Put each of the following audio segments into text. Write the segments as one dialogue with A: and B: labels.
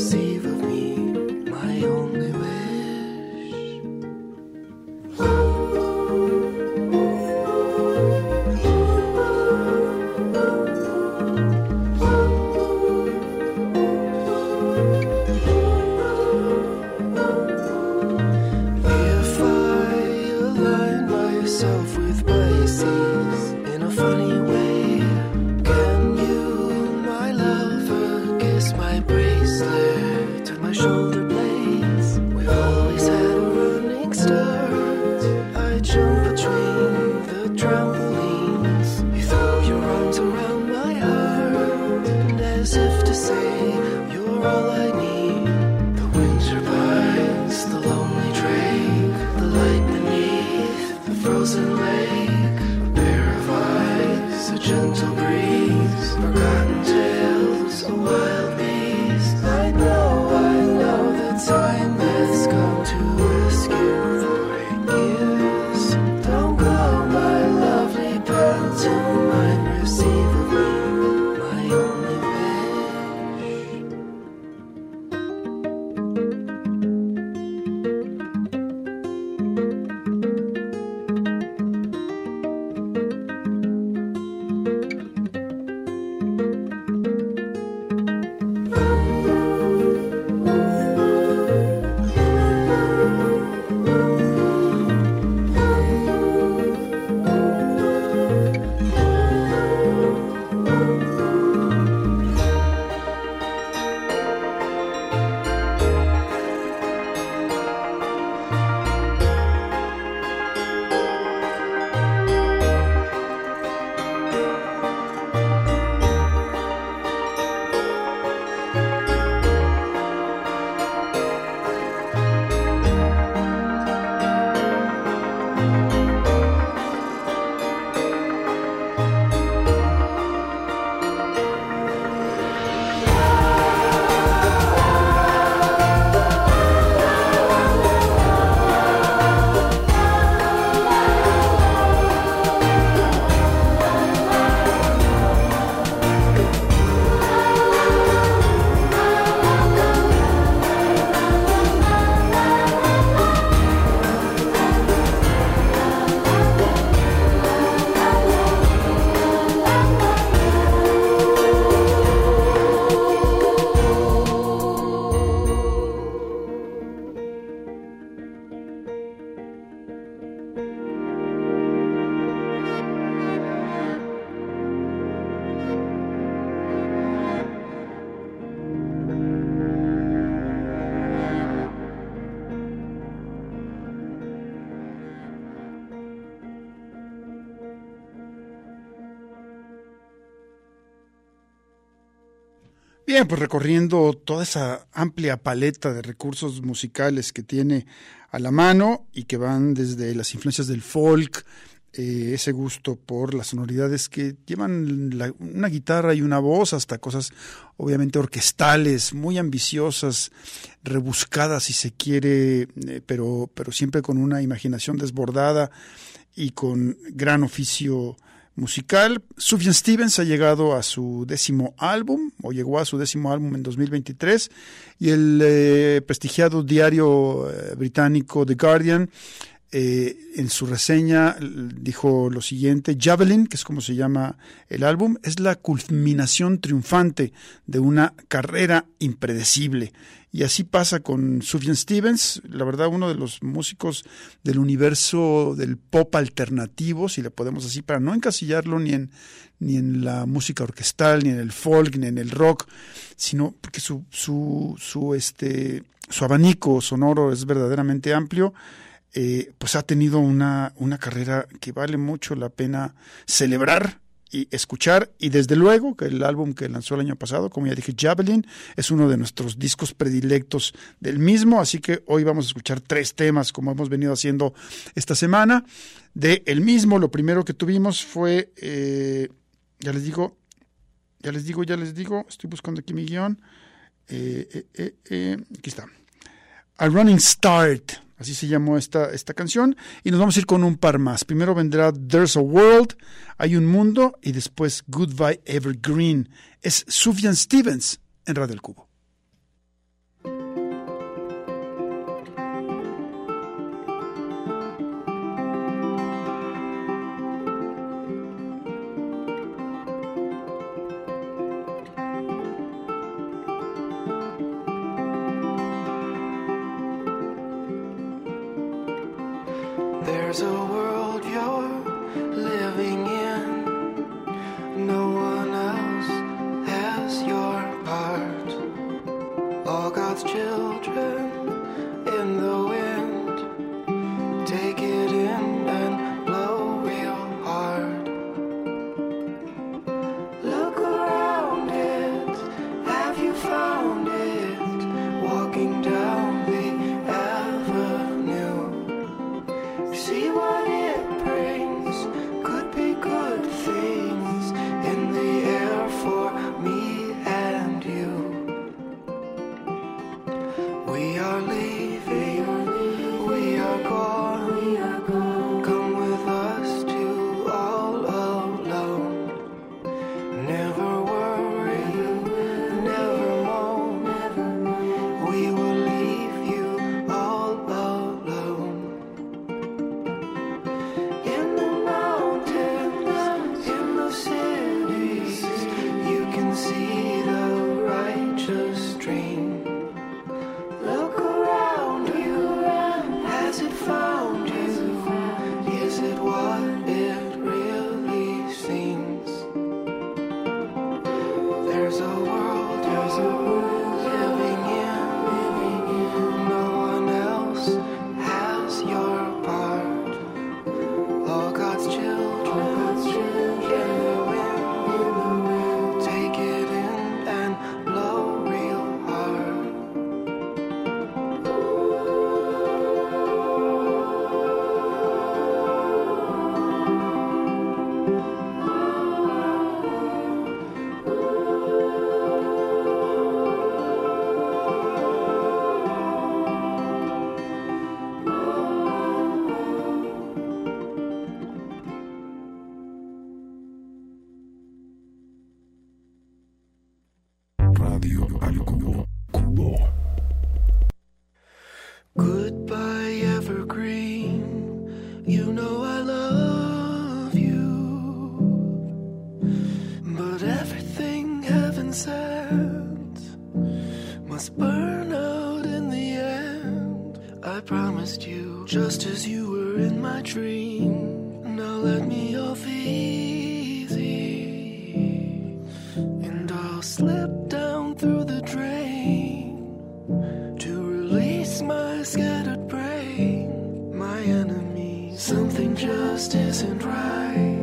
A: receive
B: Bien, pues recorriendo toda esa amplia paleta de recursos musicales que tiene a la mano y que van desde las influencias del folk, eh, ese gusto por las sonoridades que llevan la, una guitarra y una voz, hasta cosas obviamente orquestales, muy ambiciosas, rebuscadas si se quiere, eh, pero, pero siempre con una imaginación desbordada y con gran oficio musical. Sufjan Stevens ha llegado a su décimo álbum, o llegó a su décimo álbum en 2023, y el eh, prestigiado diario eh, británico The Guardian eh, en su reseña dijo lo siguiente, Javelin, que es como se llama el álbum, es la culminación triunfante de una carrera impredecible. Y así pasa con Sufjan Stevens, la verdad uno de los músicos del universo del pop alternativo, si le podemos así, para no encasillarlo ni en, ni en la música orquestal, ni en el folk, ni en el rock, sino porque su, su, su, este, su abanico sonoro es verdaderamente amplio eh, pues ha tenido una, una carrera que vale mucho la pena celebrar y escuchar. Y desde luego que el álbum que lanzó el año pasado, como ya dije, Javelin, es uno de nuestros discos predilectos del mismo. Así que hoy vamos a escuchar tres temas, como hemos venido haciendo esta semana. De el mismo, lo primero que tuvimos fue, eh, ya les digo, ya les digo, ya les digo, estoy buscando aquí mi guion. Eh, aquí está. A Running Start, así se llamó esta, esta canción, y nos vamos a ir con un par más. Primero vendrá There's a World, Hay un Mundo, y después Goodbye Evergreen. Es Sufjan Stevens en Radio El Cubo.
A: Just as you were in my dream. Now let me off easy. And I'll slip down through the drain to release my scattered brain. My enemy, something just isn't right.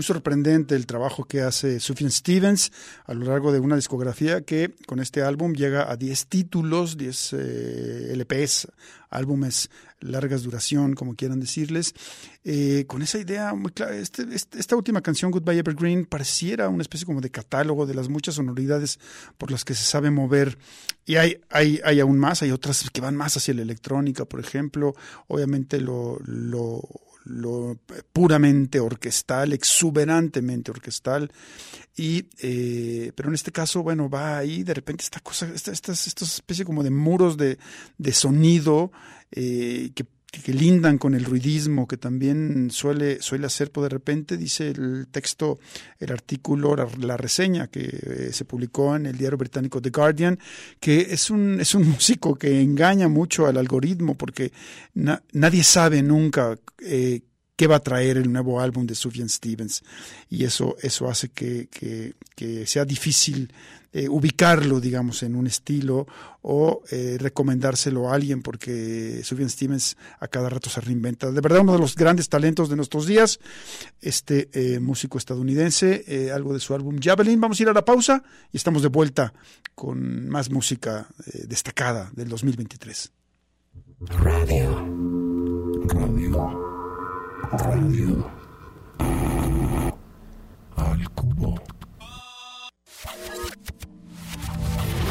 B: Muy sorprendente el trabajo que hace Sufjan Stevens a lo largo de una discografía que con este álbum llega a 10 títulos, 10 eh, LPs, álbumes largas duración, como quieran decirles, eh, con esa idea muy clara. Este, este, esta última canción, Goodbye Evergreen, pareciera una especie como de catálogo de las muchas sonoridades por las que se sabe mover. Y hay, hay, hay aún más, hay otras que van más hacia la electrónica, por ejemplo. Obviamente lo, lo lo puramente orquestal, exuberantemente orquestal, y eh, pero en este caso, bueno, va ahí de repente esta cosa, esta, esta, especie como de muros de, de sonido eh, que que lindan con el ruidismo que también suele, suele hacer, pues de repente dice el texto, el artículo, la, reseña que eh, se publicó en el diario británico The Guardian, que es un, es un músico que engaña mucho al algoritmo porque na, nadie sabe nunca eh, qué va a traer el nuevo álbum de Sufjan Stevens. Y eso, eso hace que, que, que sea difícil eh, ubicarlo, digamos, en un estilo o eh, recomendárselo a alguien porque Sufjan Stevens a cada rato se reinventa. De verdad, uno de los grandes talentos de nuestros días, este eh, músico estadounidense, algo de su álbum Javelin. Vamos a ir a la pausa y estamos de vuelta con más música destacada del 2023.
C: Radio. Radio. Radio. Al cubo.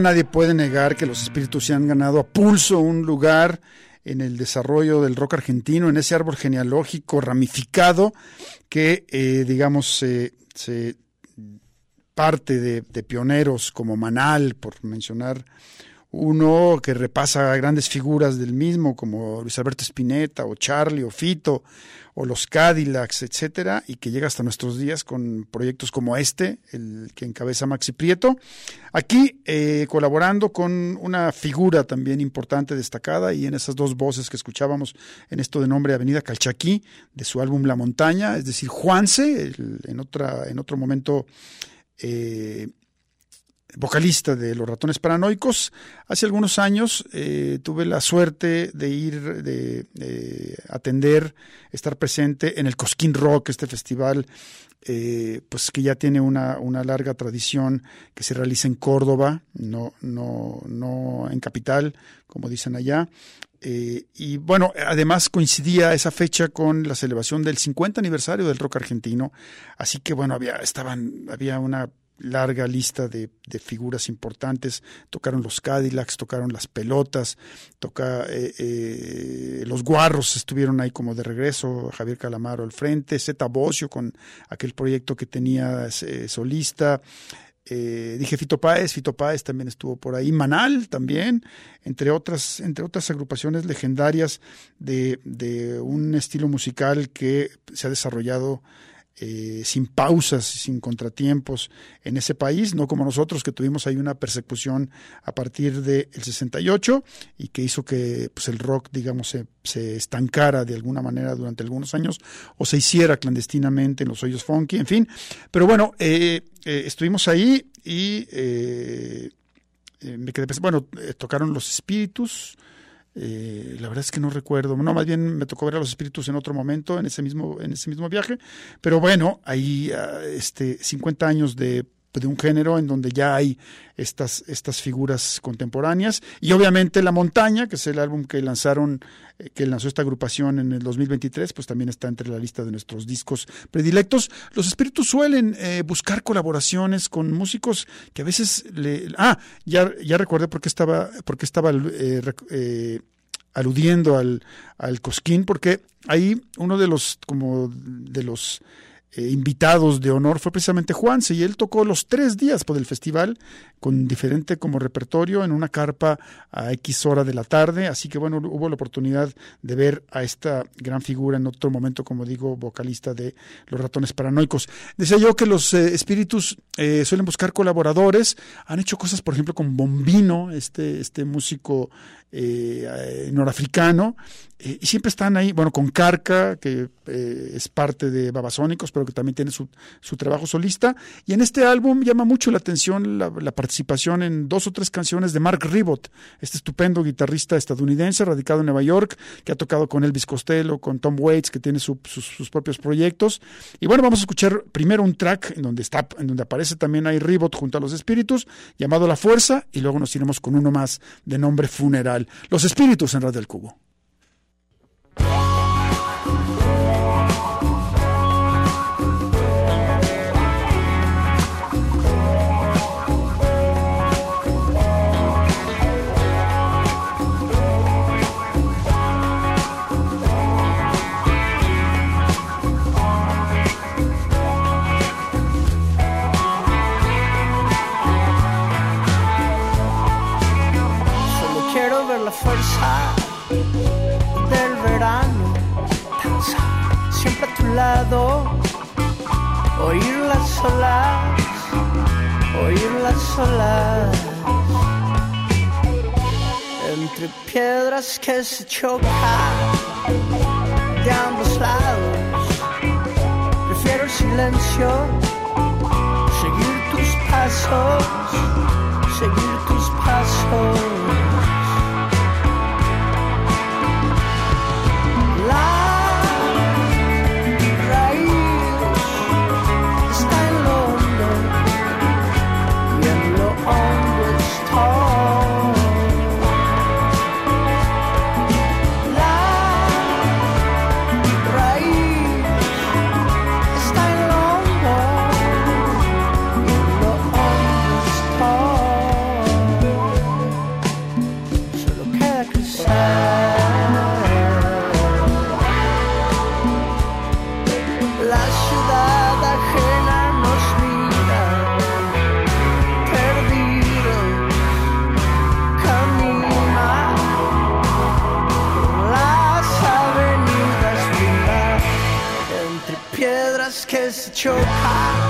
B: Nadie puede negar que los espíritus se han ganado a pulso un lugar en el desarrollo del rock argentino, en ese árbol genealógico ramificado que, eh, digamos, se, se parte de, de pioneros como Manal, por mencionar uno que repasa grandes figuras del mismo, como Luis Alberto Spinetta, o Charlie, o Fito, o los Cadillacs, etcétera, y que llega hasta nuestros días con proyectos como este, el que encabeza Maxi Prieto. Aquí eh, colaborando con una figura también importante, destacada, y en esas dos voces que escuchábamos en esto de nombre Avenida Calchaquí, de su álbum La Montaña, es decir, Juanse, en, otra, en otro momento. eh, vocalista de Los Ratones Paranoicos. Hace algunos años eh, tuve la suerte de ir, de, de atender, estar presente en el Cosquín Rock, este festival eh, pues que ya tiene una, una, larga tradición que se realiza en Córdoba, no, no, no en capital, como dicen allá. Eh, y bueno, además coincidía esa fecha con la celebración del 50 aniversario del rock argentino, así que bueno, había, estaban, había una larga lista de, de, figuras importantes. Tocaron los Cadillacs, tocaron las pelotas, toca, eh, eh, los guarros estuvieron ahí como de regreso, Javier Calamaro al frente, Zeta Bocio con aquel proyecto que tenía eh, solista. Dije Fito Páez, Fito Páez también estuvo por ahí, Manal también, entre otras, entre otras agrupaciones legendarias de, de un estilo musical que se ha desarrollado eh, sin pausas, sin contratiempos en ese país, no como nosotros que tuvimos ahí una persecución a partir del 68 y que hizo que pues, el rock, digamos, se, estancara de alguna manera durante algunos años o se hiciera clandestinamente en los hoyos funky, en fin. Pero bueno, eh, eh, estuvimos ahí y me quedé pensando, bueno, tocaron los espíritus, eh, la verdad es que no recuerdo, no, más bien me tocó ver a los espíritus en otro momento, en ese mismo, en ese mismo viaje, pero bueno, ahí este, 50 años de, de un género en donde ya hay estas, estas figuras contemporáneas y obviamente La Montaña, que es el álbum que lanzaron, eh, que lanzó esta agrupación en el 2023, pues también está entre la lista de nuestros discos predilectos. Los espíritus suelen eh, buscar colaboraciones con músicos que a veces le... Ah, ya, ya recordé por qué estaba, estaba eh, aludiendo al, al Cosquín, porque ahí uno de los, como de los eh, invitados de honor fue precisamente Juanse y él tocó los tres días por el festival con diferente como repertorio en una carpa a X hora de la tarde, así que bueno, hubo la oportunidad de ver a esta gran figura en otro momento, como digo, vocalista de Los Ratones Paranoicos. Decía yo que los eh, espíritus eh, suelen buscar colaboradores, han hecho cosas, por ejemplo, con Bombino, este, este músico eh, norafricano, eh, y siempre están ahí, bueno, con Carca, que eh, es parte de Babasónicos, pero que también tiene su, su, trabajo solista, y en este álbum llama mucho la atención la, participación en dos o tres canciones de Mark Ribot, este estupendo guitarrista estadounidense radicado en Nueva York, que ha tocado con Elvis Costello, con Tom Waits, que tiene su, sus, sus, propios proyectos, y bueno, vamos a escuchar primero un track en donde está, en donde aparece también ahí Ribot junto a los espíritus, llamado La Fuerza, y luego nos iremos con uno más de nombre Funeral. Los espíritus en Radio del Cubo.
C: Piedras que se chocan de ambos lados, prefiero silencio, seguir tus pasos, seguir tus pasos. choke high.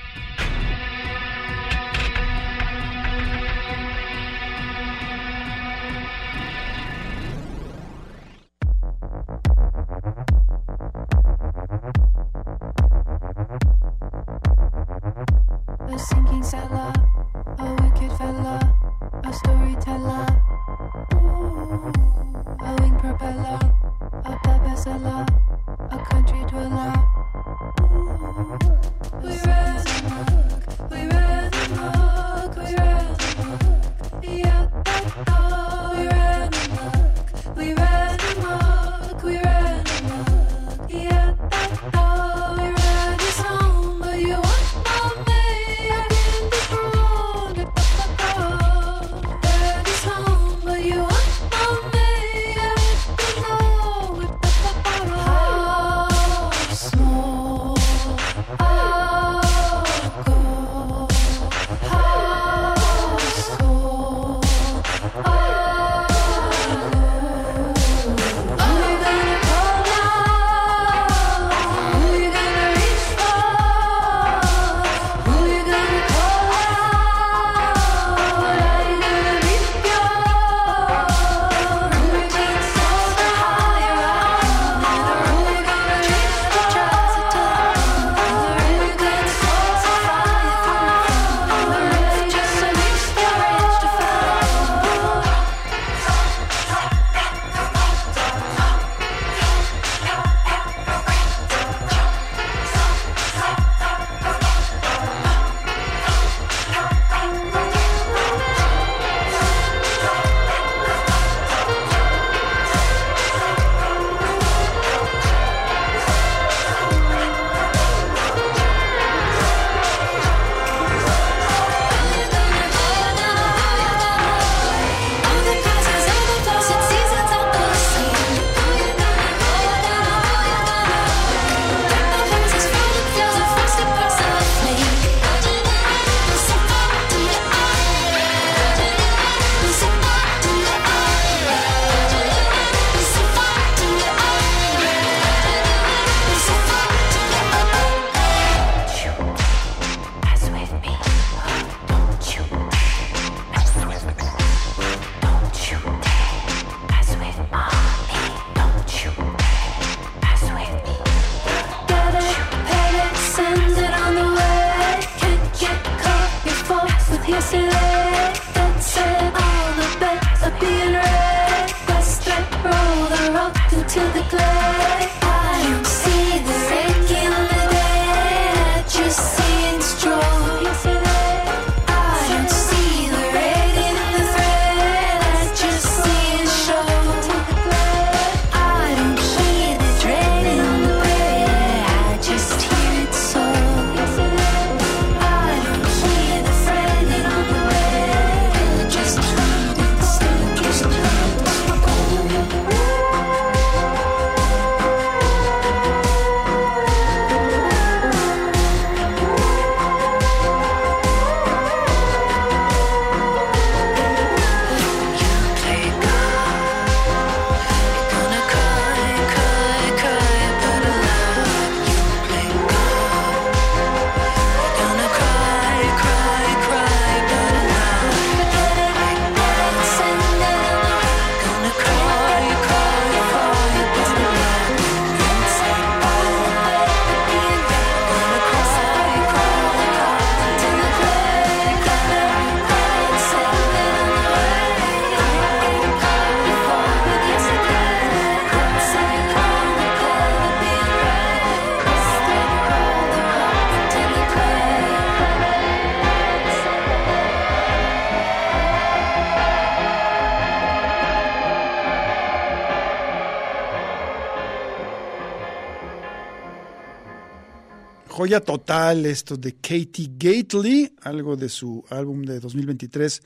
B: Joya total esto de Katie Gately, algo de su álbum de 2023,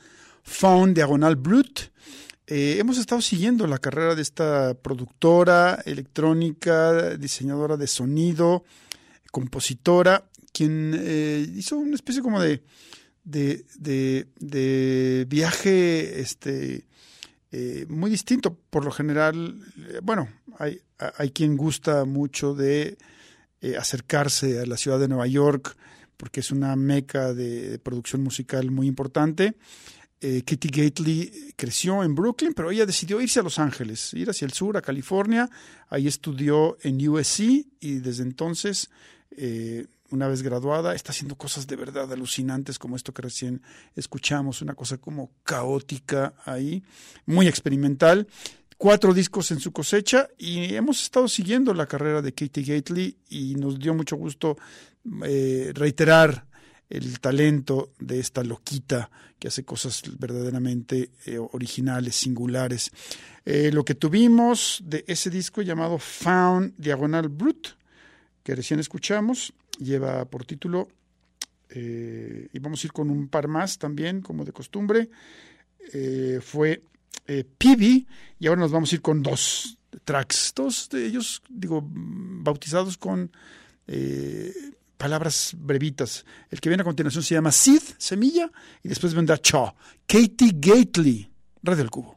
B: Found Diagonal Brut. Eh, hemos estado siguiendo la carrera de esta productora electrónica, diseñadora de sonido, compositora, quien eh, hizo una especie como de, de, de- viaje este, eh, muy distinto. Por lo general, bueno, hay, hay quien gusta mucho de eh, acercarse a la ciudad de Nueva York porque es una meca de, producción musical muy importante. Eh, Kitty Gately creció en Brooklyn, pero ella decidió irse a Los Ángeles, ir hacia el sur, a California. Ahí estudió en USC y desde entonces, eh, una vez graduada, está haciendo cosas de verdad alucinantes como esto que recién escuchamos, una cosa como caótica ahí, muy experimental. Cuatro discos en su cosecha y hemos estado siguiendo la carrera de Katie Gately y nos dio mucho gusto eh, reiterar el talento de esta loquita que hace cosas verdaderamente eh, originales, singulares. Eh, lo que tuvimos de ese disco llamado Found Diagonal Brut, que recién escuchamos, lleva por título, y vamos a ir con un par más también, como de costumbre, fue eh, Pibi, y ahora nos vamos a ir con dos tracks, dos de ellos, digo, bautizados con eh, palabras brevitas. El que viene a continuación se llama Sid, semilla, y después vendrá Chaw. Katie Gately, Radio del Cubo.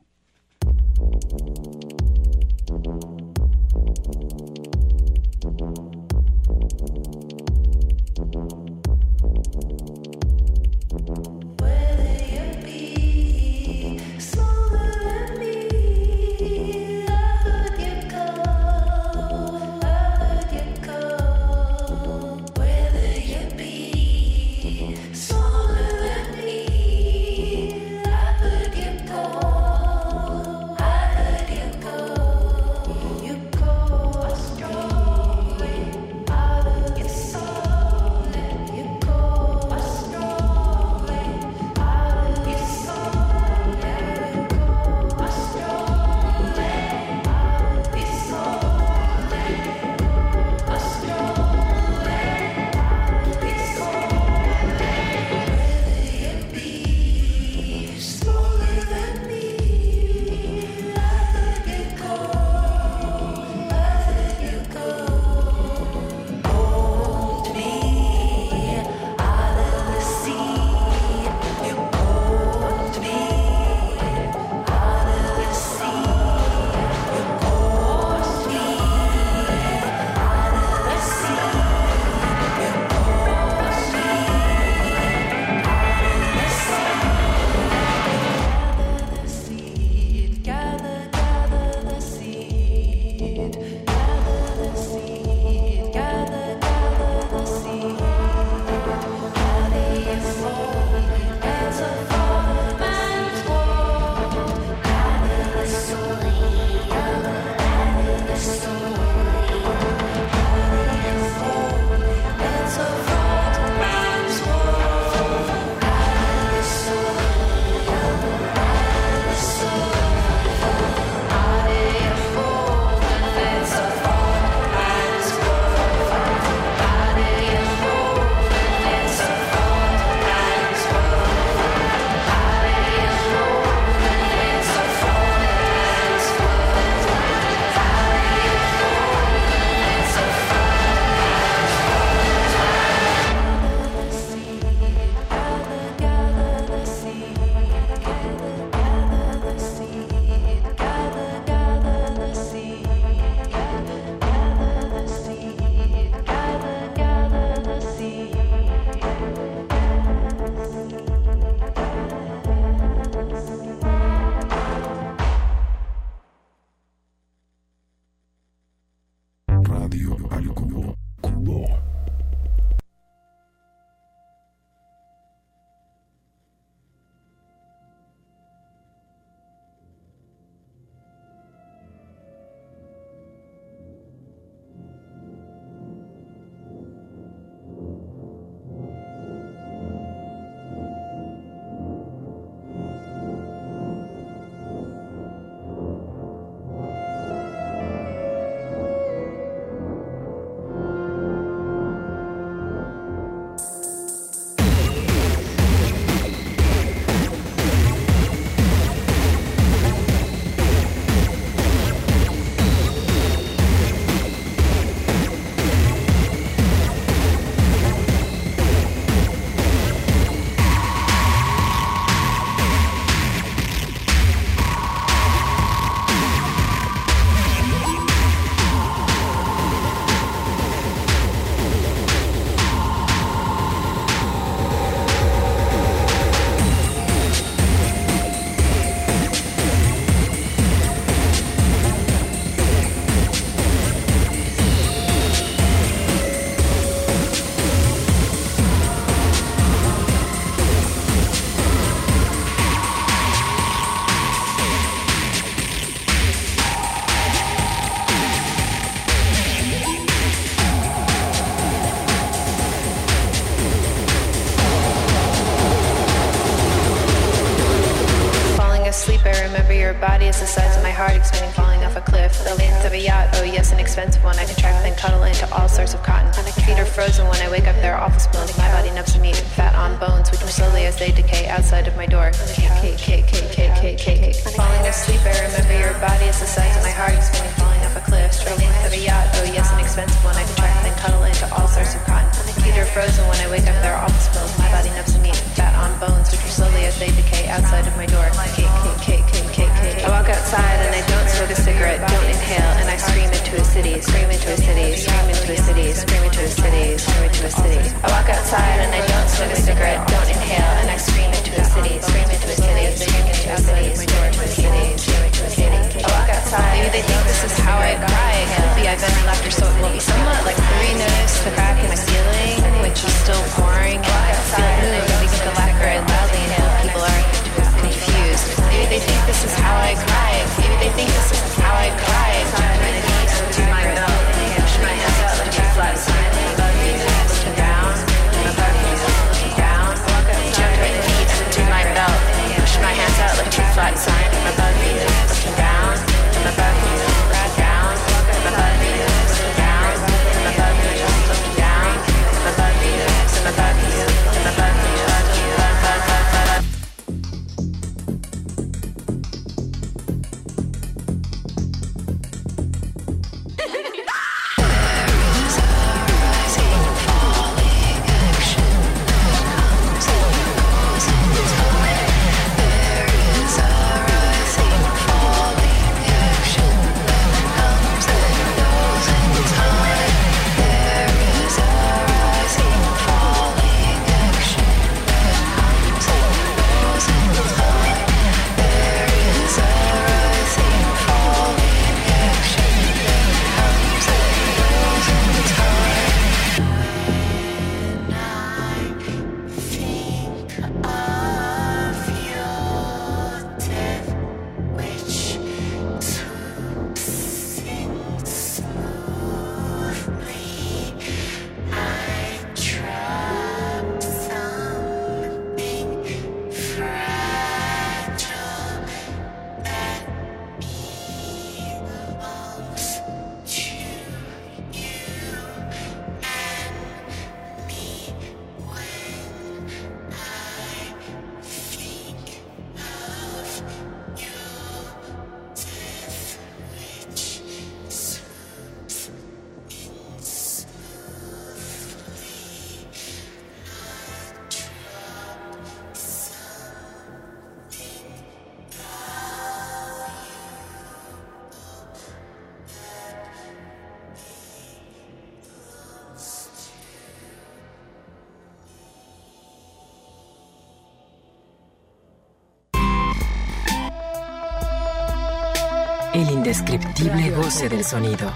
D: el indescriptible goce del sonido.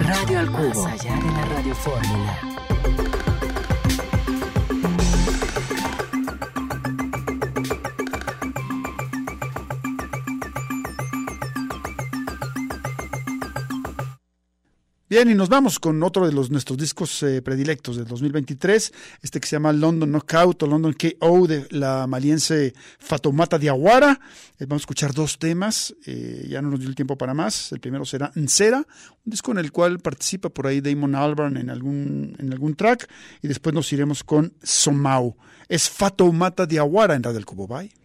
D: Radio al cubo. Más allá de la radiofórmula.
B: Bien, y nos vamos con otro de los, nuestros discos eh, predilectos del 2023, este que se llama London Knockout o London KO de la maliense Fatomata Diawara. Eh, vamos a escuchar dos temas, eh, ya no nos dio el tiempo para más. El primero será Ncera, un disco en el cual participa por ahí Damon Albarn en algún, en algún track, y después nos iremos con Somau. Es Fatomata Diawara en Radio del Cubo. Bye.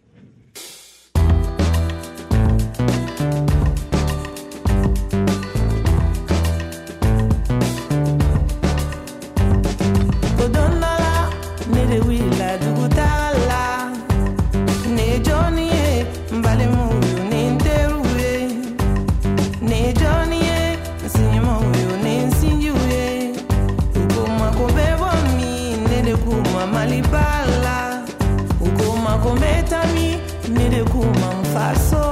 E: passou.